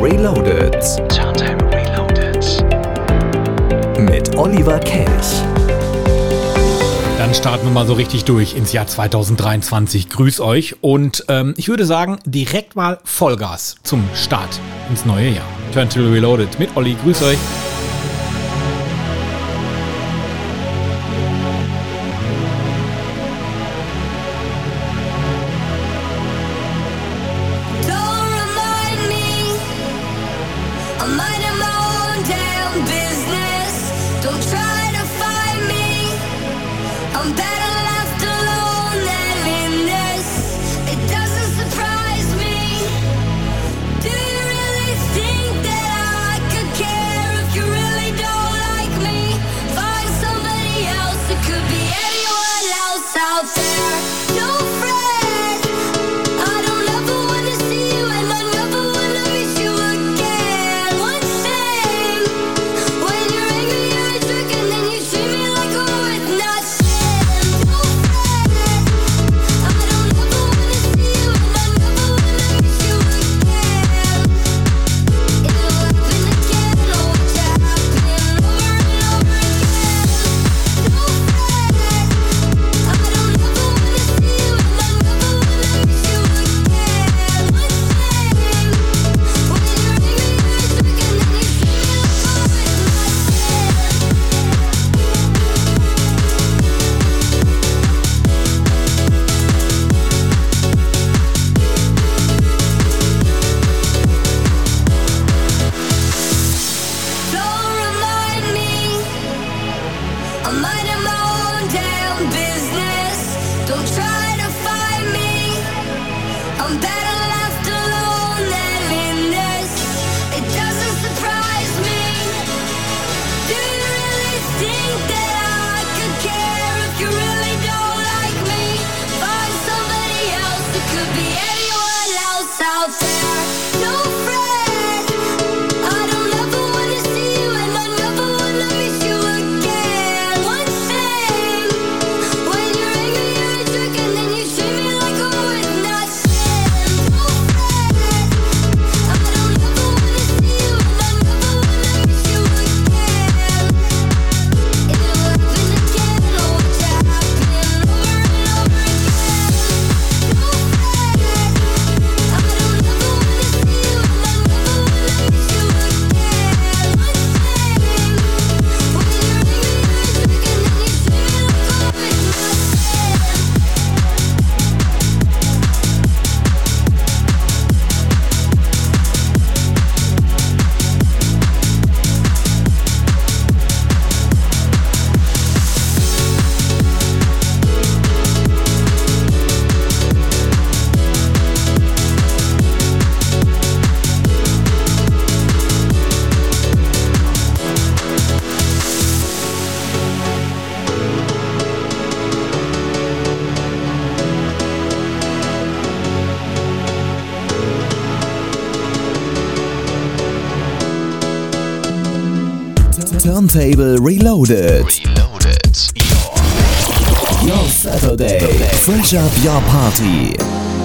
Reloaded. Turntime Reloaded. Mit Oliver Kelch. Dann starten wir mal so richtig durch ins Jahr 2023. Grüß euch und ähm, ich würde sagen, direkt mal Vollgas zum Start ins neue Jahr. Turntable Reloaded mit Olli. Grüß euch. Roundtable Reloaded. Reloaded. Your, your Saturday. Fresh up your party.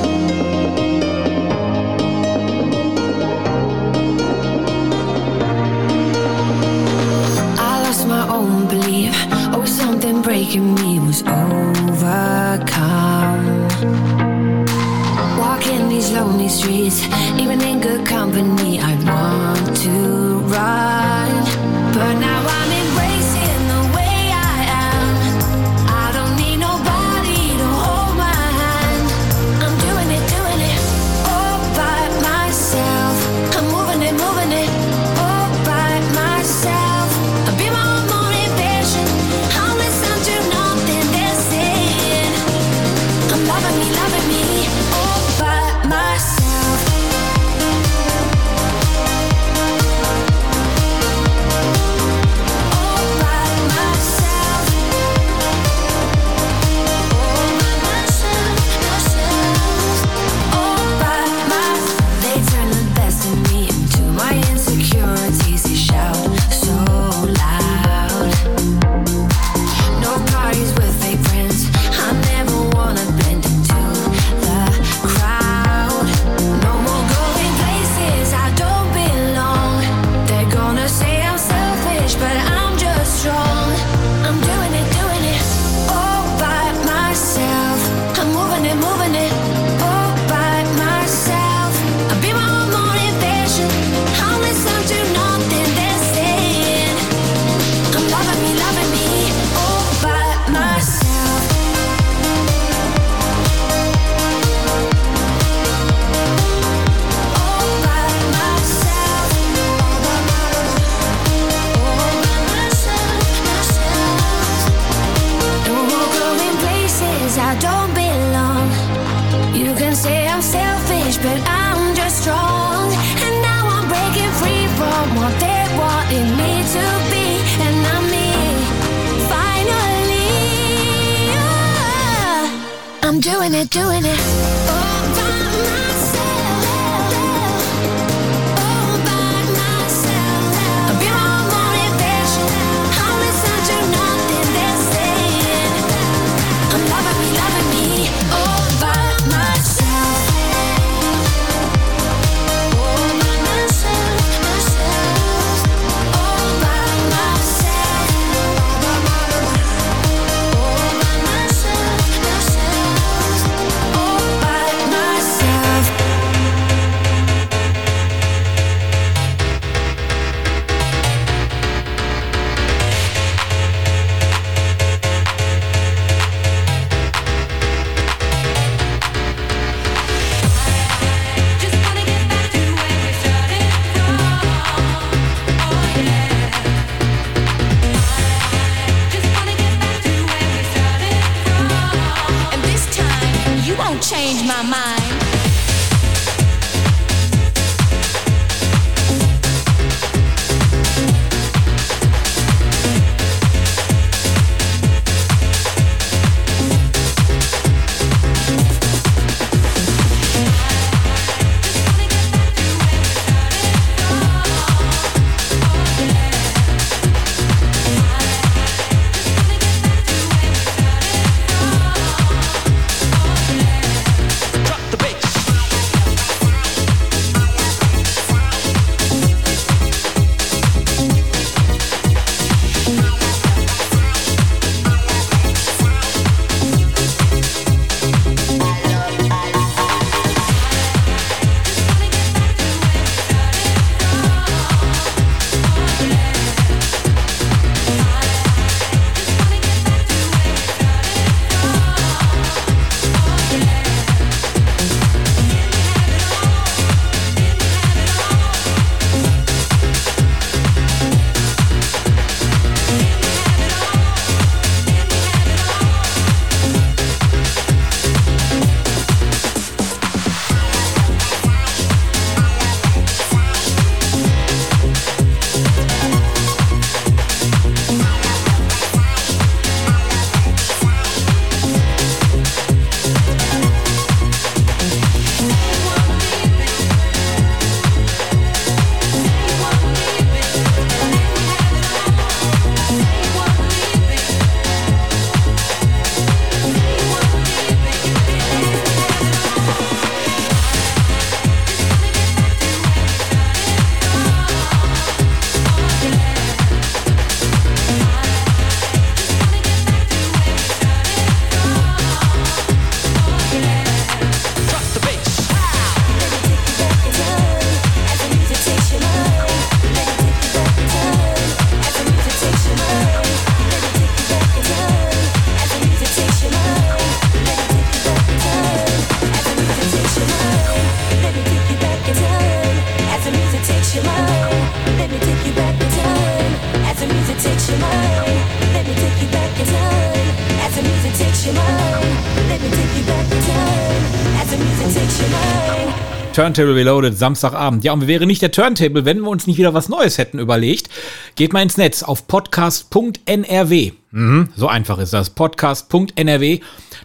Turntable Reloaded, Samstagabend. Ja, und wir wären nicht der Turntable, wenn wir uns nicht wieder was Neues hätten überlegt. Geht mal ins Netz auf podcast.nrw. Mhm, so einfach ist das. Podcast.nrw.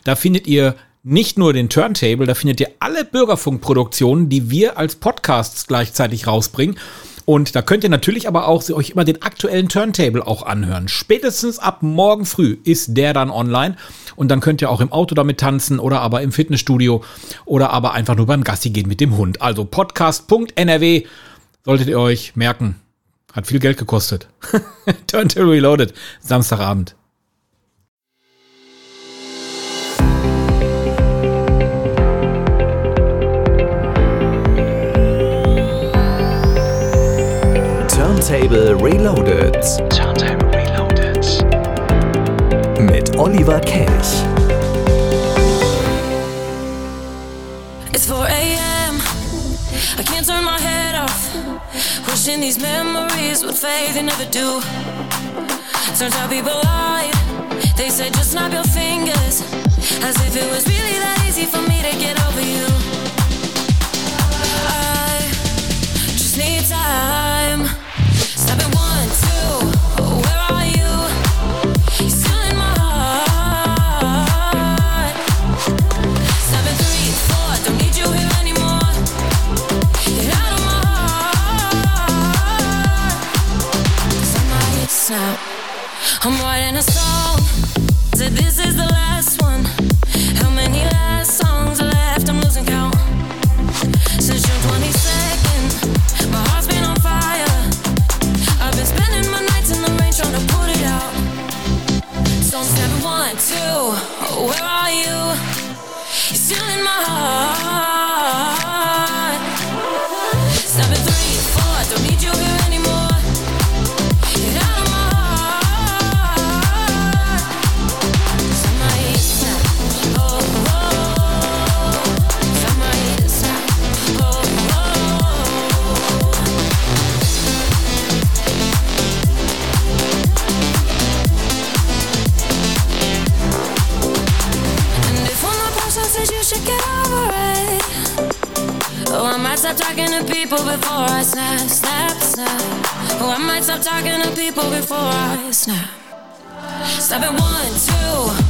Da findet ihr nicht nur den Turntable, da findet ihr alle Bürgerfunkproduktionen, die wir als Podcasts gleichzeitig rausbringen. Und da könnt ihr natürlich aber auch euch immer den aktuellen Turntable auch anhören. Spätestens ab morgen früh ist der dann online. Und dann könnt ihr auch im Auto damit tanzen oder aber im Fitnessstudio oder aber einfach nur beim Gassi gehen mit dem Hund. Also podcast.nrw solltet ihr euch merken. Hat viel Geld gekostet. Turntable Reloaded, Samstagabend. Turntable Reloaded. Turntable Reloaded. Mit Oliver Kelch. It's 4 a.m. I can't turn my head off. Wishing these memories would fade, they never do. Turns out people lied. They said just snap your fingers. As if it was really that easy for me to get over you. I just need time. I'm writing a song. Said this is the last stop talking to people before I snap. Step at one, two,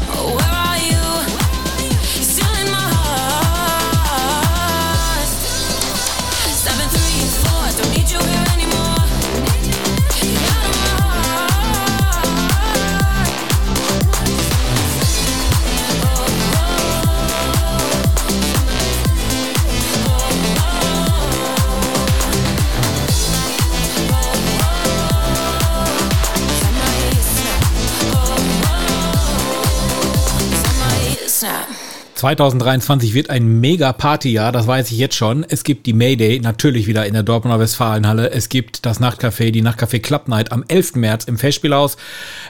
2023 wird ein mega Partyjahr, das weiß ich jetzt schon. Es gibt die Mayday natürlich wieder in der Dortmunder Westfalenhalle. Es gibt das Nachtcafé, die Nachtcafé Club Night am 11. März im Festspielhaus.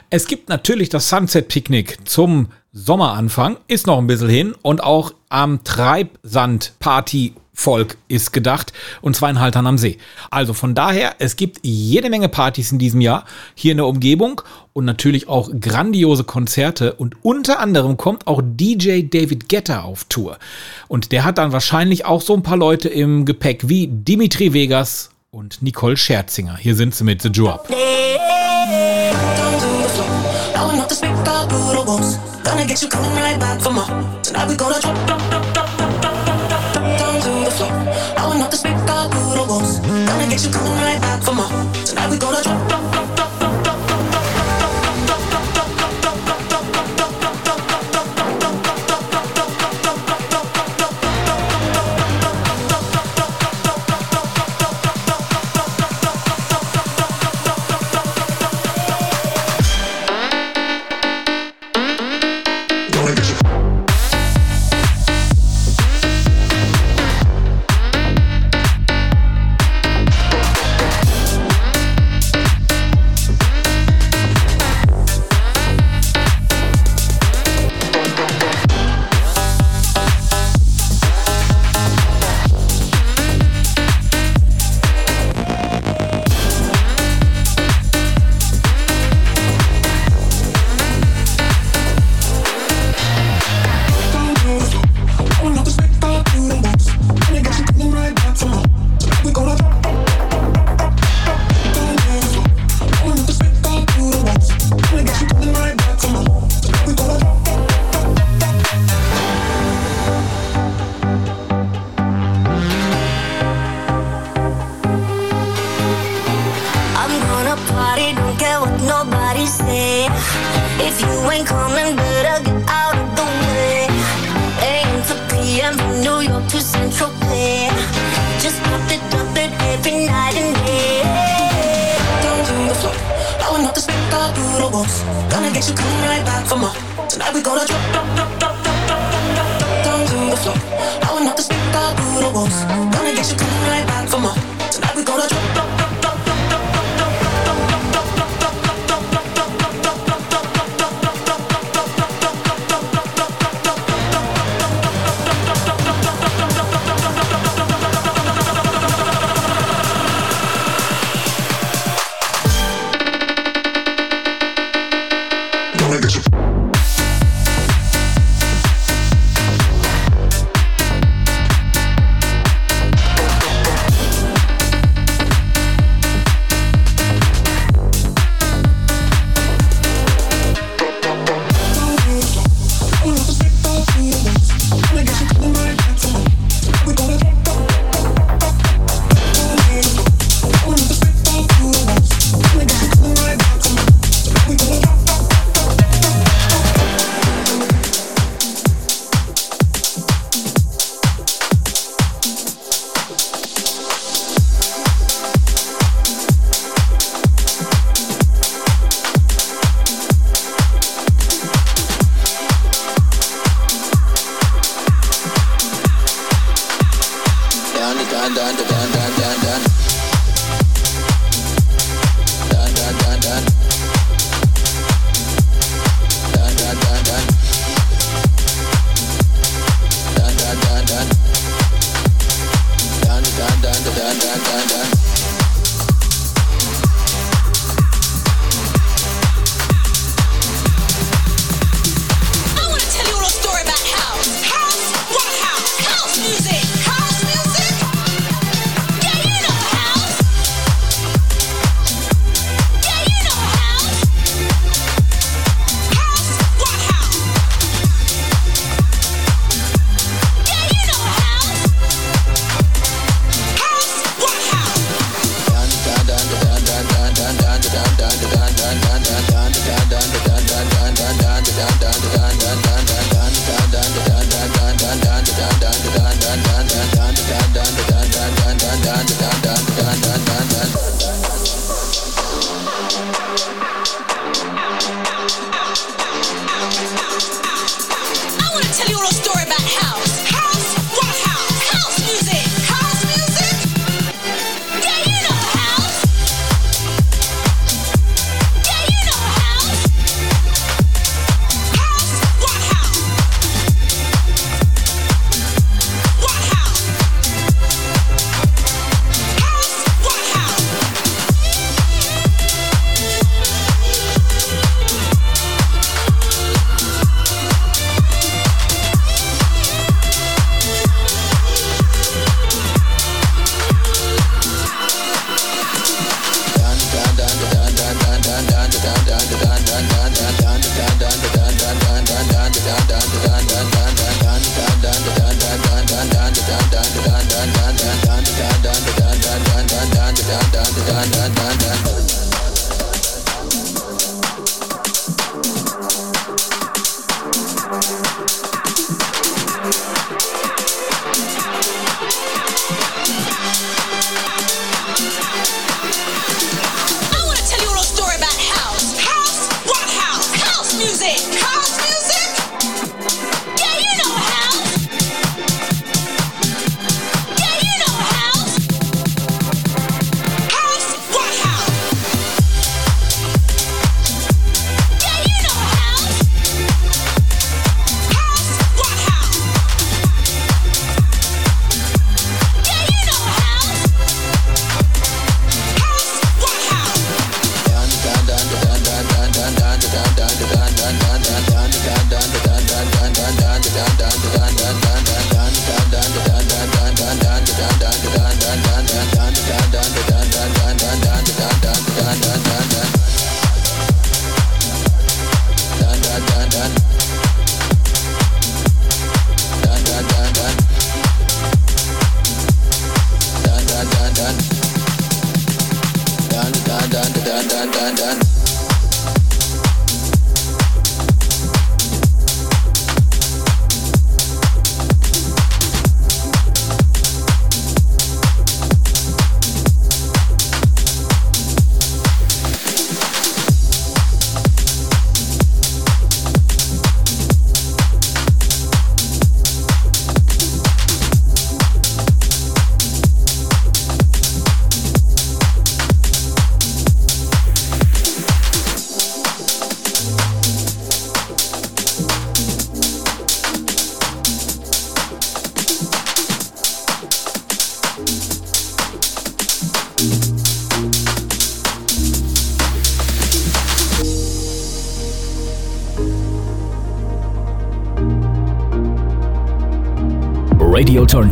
Es gibt natürlich das Sunset Picknick zum Sommeranfang, ist noch ein bisschen hin und auch am Treibsand Party Volk ist gedacht und zwar in Haltern am See. Also von daher, es gibt jede Menge Partys in diesem Jahr hier in der Umgebung und natürlich auch grandiose Konzerte und unter anderem kommt auch DJ David Guetta auf Tour und der hat dann wahrscheinlich auch so ein paar Leute im Gepäck wie Dimitri Vegas und Nicole Scherzinger. Hier sind sie mit The Drop. Gonna get Gonna you coming right back for more. Tonight we gonna drop, drop, drop, You coming right back for more. Tonight we gonna drop, drop, drop, drop, drop, drop, drop, drop, drop to the floor, blowing up the speaker through the walls. Gonna get you coming right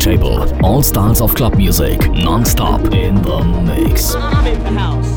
Turntable. All styles of club music, non-stop in the mix. I'm in the house.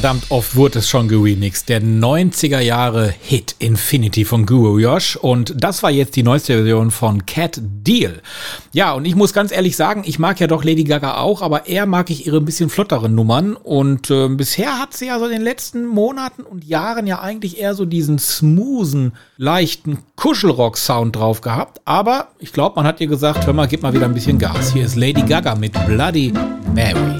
Verdammt oft wurde es schon geremixed. Der 90er Jahre Hit Infinity von Guru Yosh. Und das war jetzt die neueste Version von Cat Deal. Ja, und ich muss ganz ehrlich sagen, ich mag ja doch Lady Gaga auch, aber eher mag ich ihre ein bisschen flotteren Nummern. Und äh, bisher hat sie ja so in den letzten Monaten und Jahren ja eigentlich eher so diesen smoothen, leichten Kuschelrock-Sound drauf gehabt. Aber ich glaube, man hat ihr gesagt, hör mal, gib mal wieder ein bisschen Gas. Hier ist Lady Gaga mit Bloody Mary.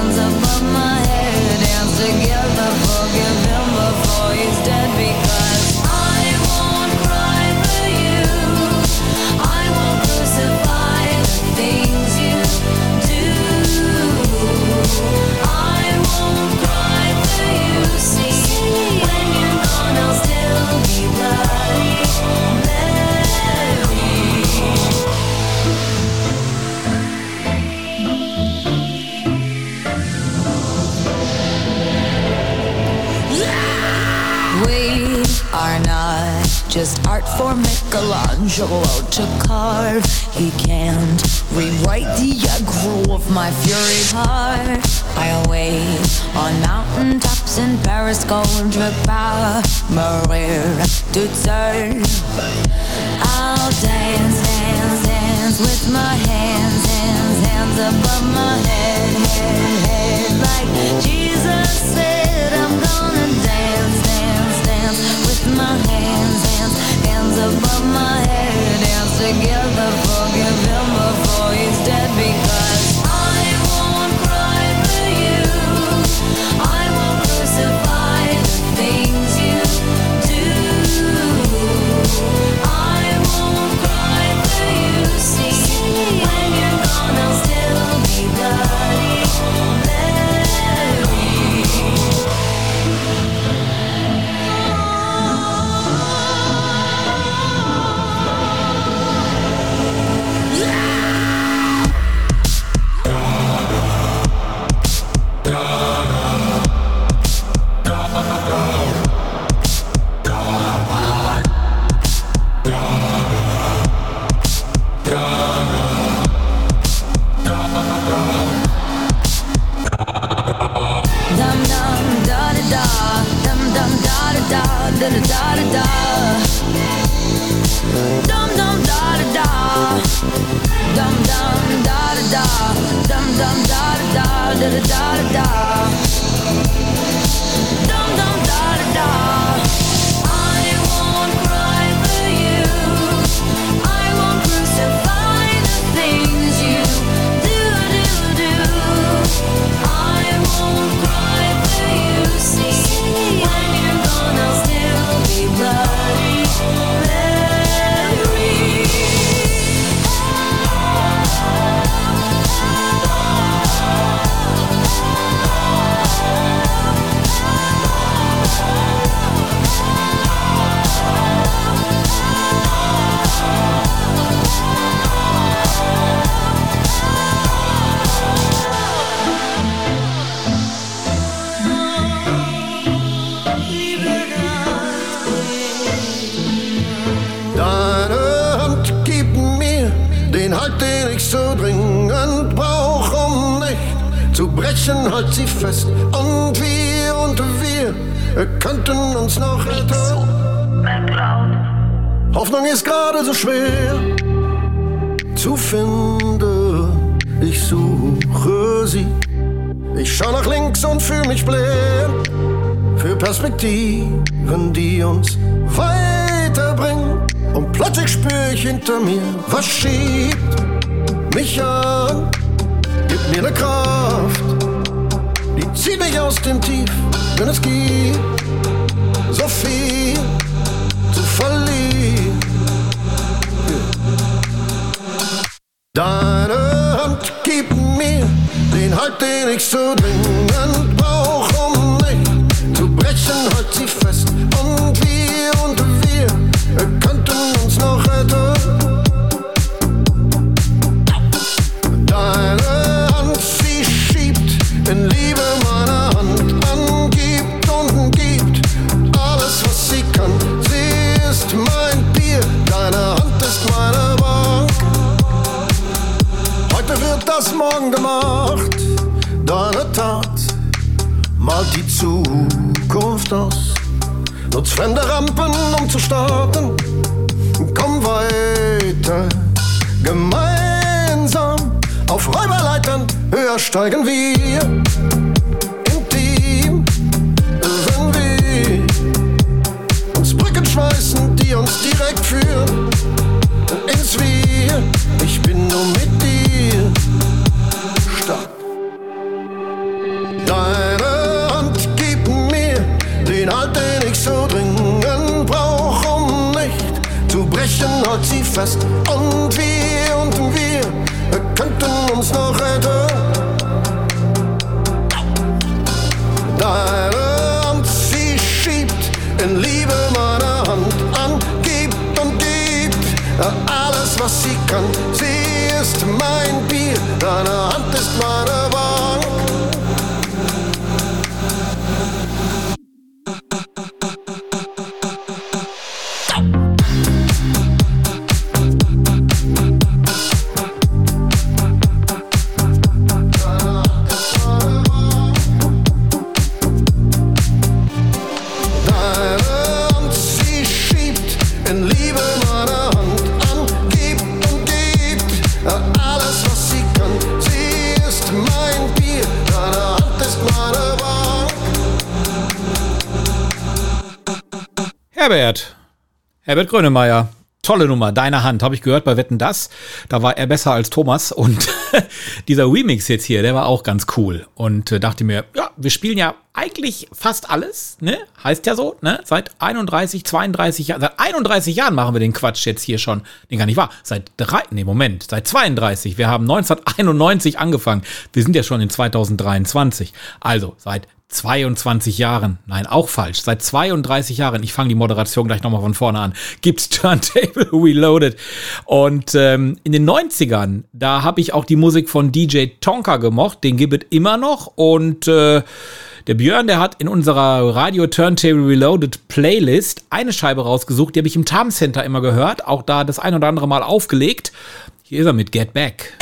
hands above my head. Dance together, forgive him just art for Michelangelo to carve. He can't rewrite the aggro of my fury heart. I'll wait on mountain tops in Paris, gold power, Maria to turn. I'll dance, dance, dance with my hands, hands, hands above my head, head, head. Like Jesus said, I'm gonna with my hands, hands, hands above my head. Dance together, forgive him before he's dead because halt sie fest. Und wir und wir könnten uns noch retten. Hoffnung ist gerade so schwer zu finden. Ich suche sie. Ich schau nach links und fühl mich blind für Perspektiven, die uns weiterbringen. Und plötzlich spür ich hinter mir, was schiebt mich an, gibt mir ne Kraft, die zieht mich aus dem Tief, wenn es gibt. So viel zu verlieren. Deine Hand gibt mir den Halt, den ich so Nutz fremde Rampen, um zu starten. Komm weiter, gemeinsam auf Räuberleitern höher steigen wir. Intim, wenn wir uns Brücken schmeißen, die uns direkt führen ins Wir. Ich bin nur mit dir halt sie fest. Und wir und wir könnten uns noch retten. Deine Hand, sie schiebt in Liebe meine Hand an, gibt und gibt alles, was sie kann. Sie ist mein Bier, deine Hand ist meine Herbert. Herbert Grönemeyer. Tolle Nummer, deine Hand, habe ich gehört bei Wetten Das. Da war er besser als Thomas und dieser Remix jetzt hier, der war auch ganz cool und äh, dachte mir, ja, wir spielen ja eigentlich fast alles, ne? Heißt ja so, ne? Seit 31, 32 Jahren, seit 31 Jahren machen wir den Quatsch jetzt hier schon. Den gar nicht wahr. Seit drei, nee, Moment, seit 32. Wir haben 1991 angefangen. Wir sind ja schon in 2023. Also, seit 22 Jahren, nein, auch falsch, seit 32 Jahren, ich fange die Moderation gleich nochmal von vorne an, gibt's Turntable Reloaded. Und ähm, in den 90ern, da habe ich auch die Musik von DJ Tonka gemocht, den gibt es immer noch. Und äh, der Björn, der hat in unserer Radio Turntable Reloaded Playlist eine Scheibe rausgesucht, die habe ich im Time Center immer gehört, auch da das ein oder andere Mal aufgelegt. Hier ist er mit Get Back.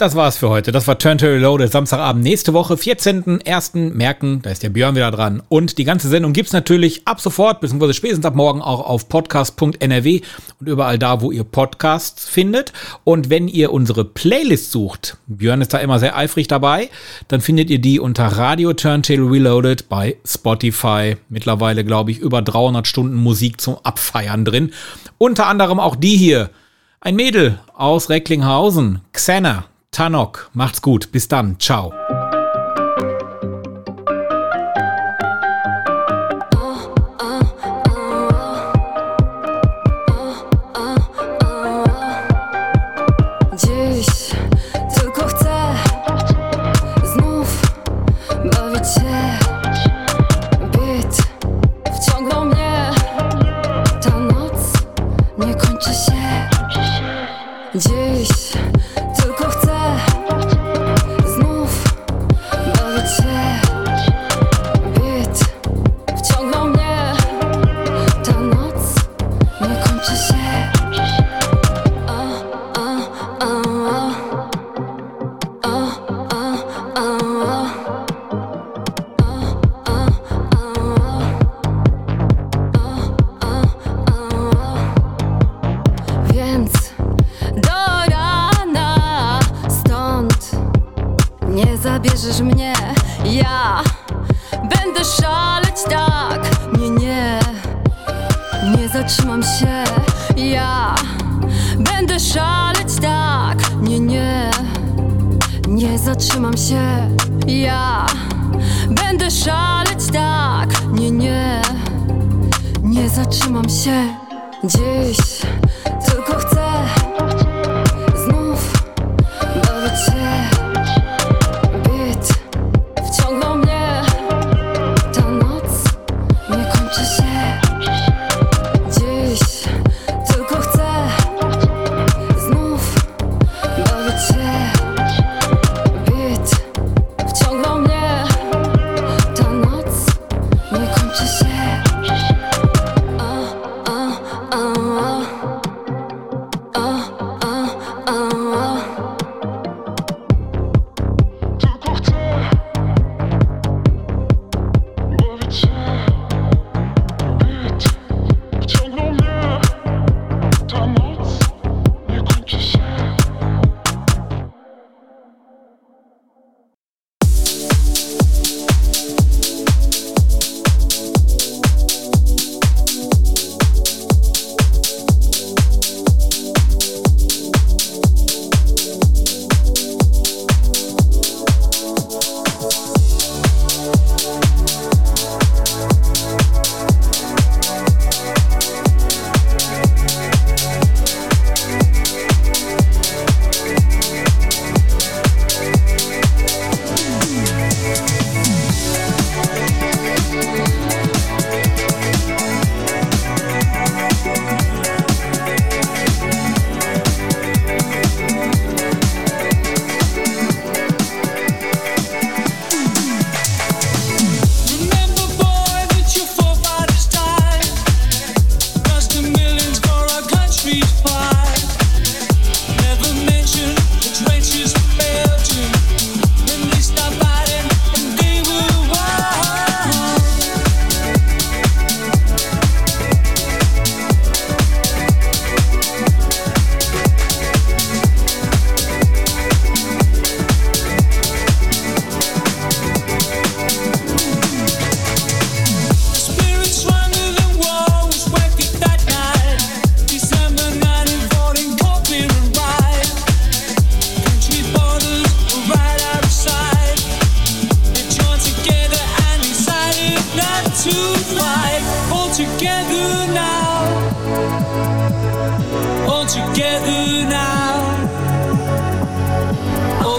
Das war's für heute. Das war Turn to Reloaded, Samstagabend. Nächste Woche, 14.01. merken, da ist der Björn wieder dran. Und die ganze Sendung gibt's natürlich ab sofort, beziehungsweise spätestens ab morgen auch auf podcast.nrw und überall da, wo ihr Podcasts findet. Und wenn ihr unsere Playlist sucht, Björn ist da immer sehr eifrig dabei, dann findet ihr die unter Radio Turntable Reloaded bei Spotify. Mittlerweile, glaube ich, über 300 Stunden Musik zum Abfeiern drin. Unter anderem auch die hier. Ein Mädel aus Recklinghausen, Xena, Tanok. Macht's gut. Bis dann. Ciao.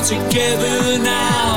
Together now.